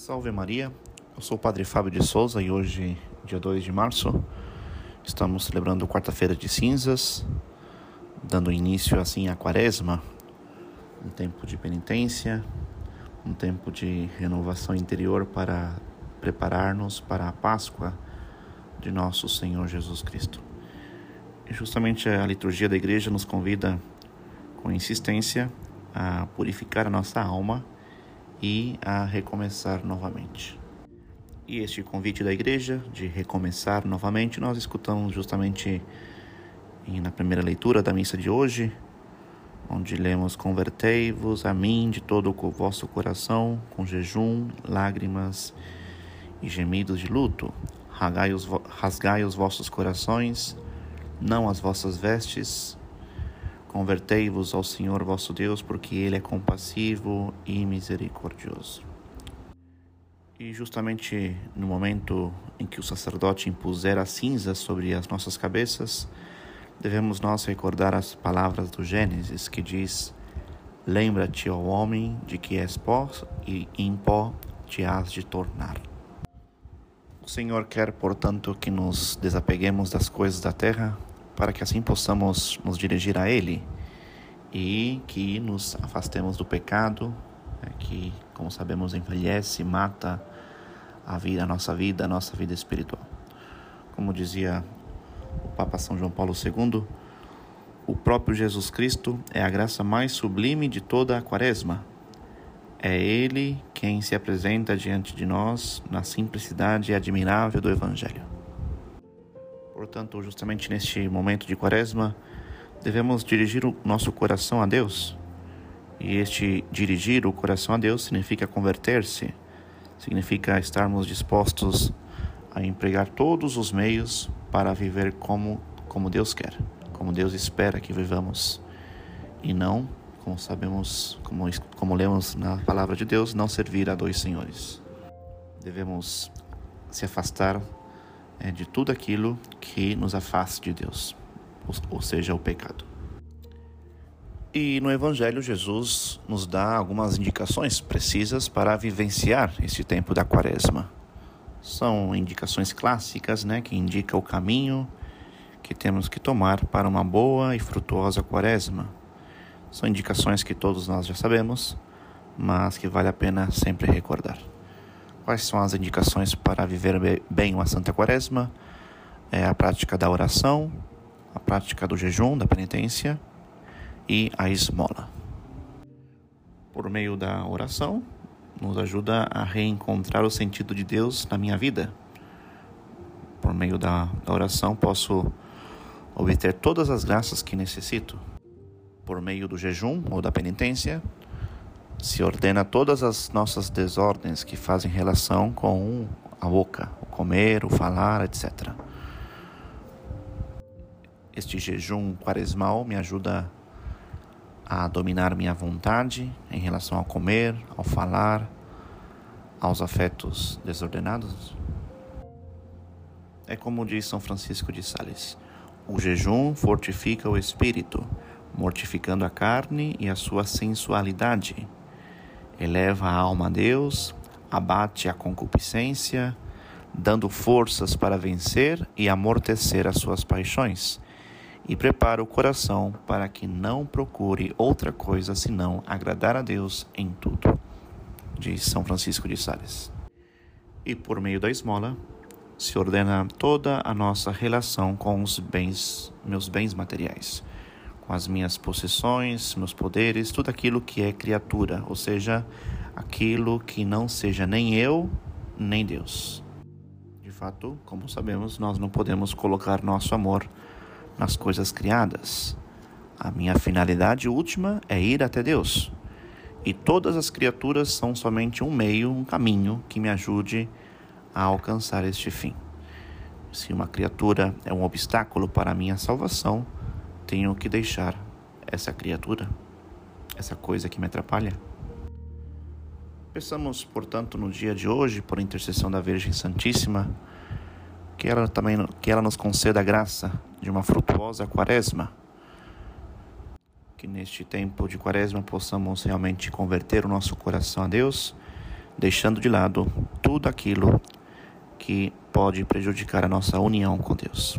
Salve Maria, eu sou o Padre Fábio de Souza e hoje, dia 2 de março, estamos celebrando quarta-feira de cinzas, dando início assim à quaresma, um tempo de penitência, um tempo de renovação interior para preparar-nos para a Páscoa de nosso Senhor Jesus Cristo. E justamente a liturgia da igreja nos convida com insistência a purificar a nossa alma e a recomeçar novamente. E este convite da igreja de recomeçar novamente, nós escutamos justamente na primeira leitura da missa de hoje, onde lemos: Convertei-vos a mim de todo o vosso coração, com jejum, lágrimas e gemidos de luto. Rasgai os, os vossos corações, não as vossas vestes, Convertei-vos ao Senhor vosso Deus, porque Ele é compassivo e misericordioso. E justamente no momento em que o sacerdote impuser a cinza sobre as nossas cabeças, devemos nós recordar as palavras do Gênesis que diz: Lembra-te, ó homem, de que és pó e em pó te has de tornar. O Senhor quer, portanto, que nos desapeguemos das coisas da terra para que assim possamos nos dirigir a Ele e que nos afastemos do pecado, né, que, como sabemos, envelhece, mata a vida, a nossa vida, a nossa vida espiritual. Como dizia o Papa São João Paulo II, o próprio Jesus Cristo é a graça mais sublime de toda a Quaresma. É Ele quem se apresenta diante de nós na simplicidade admirável do Evangelho. Portanto, justamente neste momento de quaresma, devemos dirigir o nosso coração a Deus. E este dirigir o coração a Deus significa converter-se, significa estarmos dispostos a empregar todos os meios para viver como, como Deus quer, como Deus espera que vivamos. E não, como sabemos, como, como lemos na palavra de Deus, não servir a dois senhores. Devemos se afastar é, de tudo aquilo que nos afaste de Deus, ou seja, o pecado. E no Evangelho, Jesus nos dá algumas indicações precisas para vivenciar esse tempo da Quaresma. São indicações clássicas, né, que indicam o caminho que temos que tomar para uma boa e frutuosa Quaresma. São indicações que todos nós já sabemos, mas que vale a pena sempre recordar. Quais são as indicações para viver bem uma Santa Quaresma? É a prática da oração, a prática do jejum, da penitência e a esmola. Por meio da oração, nos ajuda a reencontrar o sentido de Deus na minha vida. Por meio da, da oração, posso obter todas as graças que necessito. Por meio do jejum ou da penitência, se ordena todas as nossas desordens que fazem relação com a boca, o comer, o falar, etc. Este jejum quaresmal me ajuda a dominar minha vontade em relação ao comer, ao falar, aos afetos desordenados. É como diz São Francisco de Sales: o jejum fortifica o espírito, mortificando a carne e a sua sensualidade eleva a alma a Deus, abate a concupiscência, dando forças para vencer e amortecer as suas paixões, e prepara o coração para que não procure outra coisa senão agradar a Deus em tudo. Diz São Francisco de Sales. E por meio da esmola se ordena toda a nossa relação com os bens, meus bens materiais com as minhas possessões, meus poderes, tudo aquilo que é criatura, ou seja, aquilo que não seja nem eu, nem Deus. De fato, como sabemos, nós não podemos colocar nosso amor nas coisas criadas. A minha finalidade última é ir até Deus. E todas as criaturas são somente um meio, um caminho que me ajude a alcançar este fim. Se uma criatura é um obstáculo para a minha salvação, tenho que deixar essa criatura, essa coisa que me atrapalha? Peçamos, portanto, no dia de hoje, por intercessão da Virgem Santíssima, que ela também que ela nos conceda a graça de uma frutuosa quaresma. Que neste tempo de quaresma possamos realmente converter o nosso coração a Deus, deixando de lado tudo aquilo que pode prejudicar a nossa união com Deus.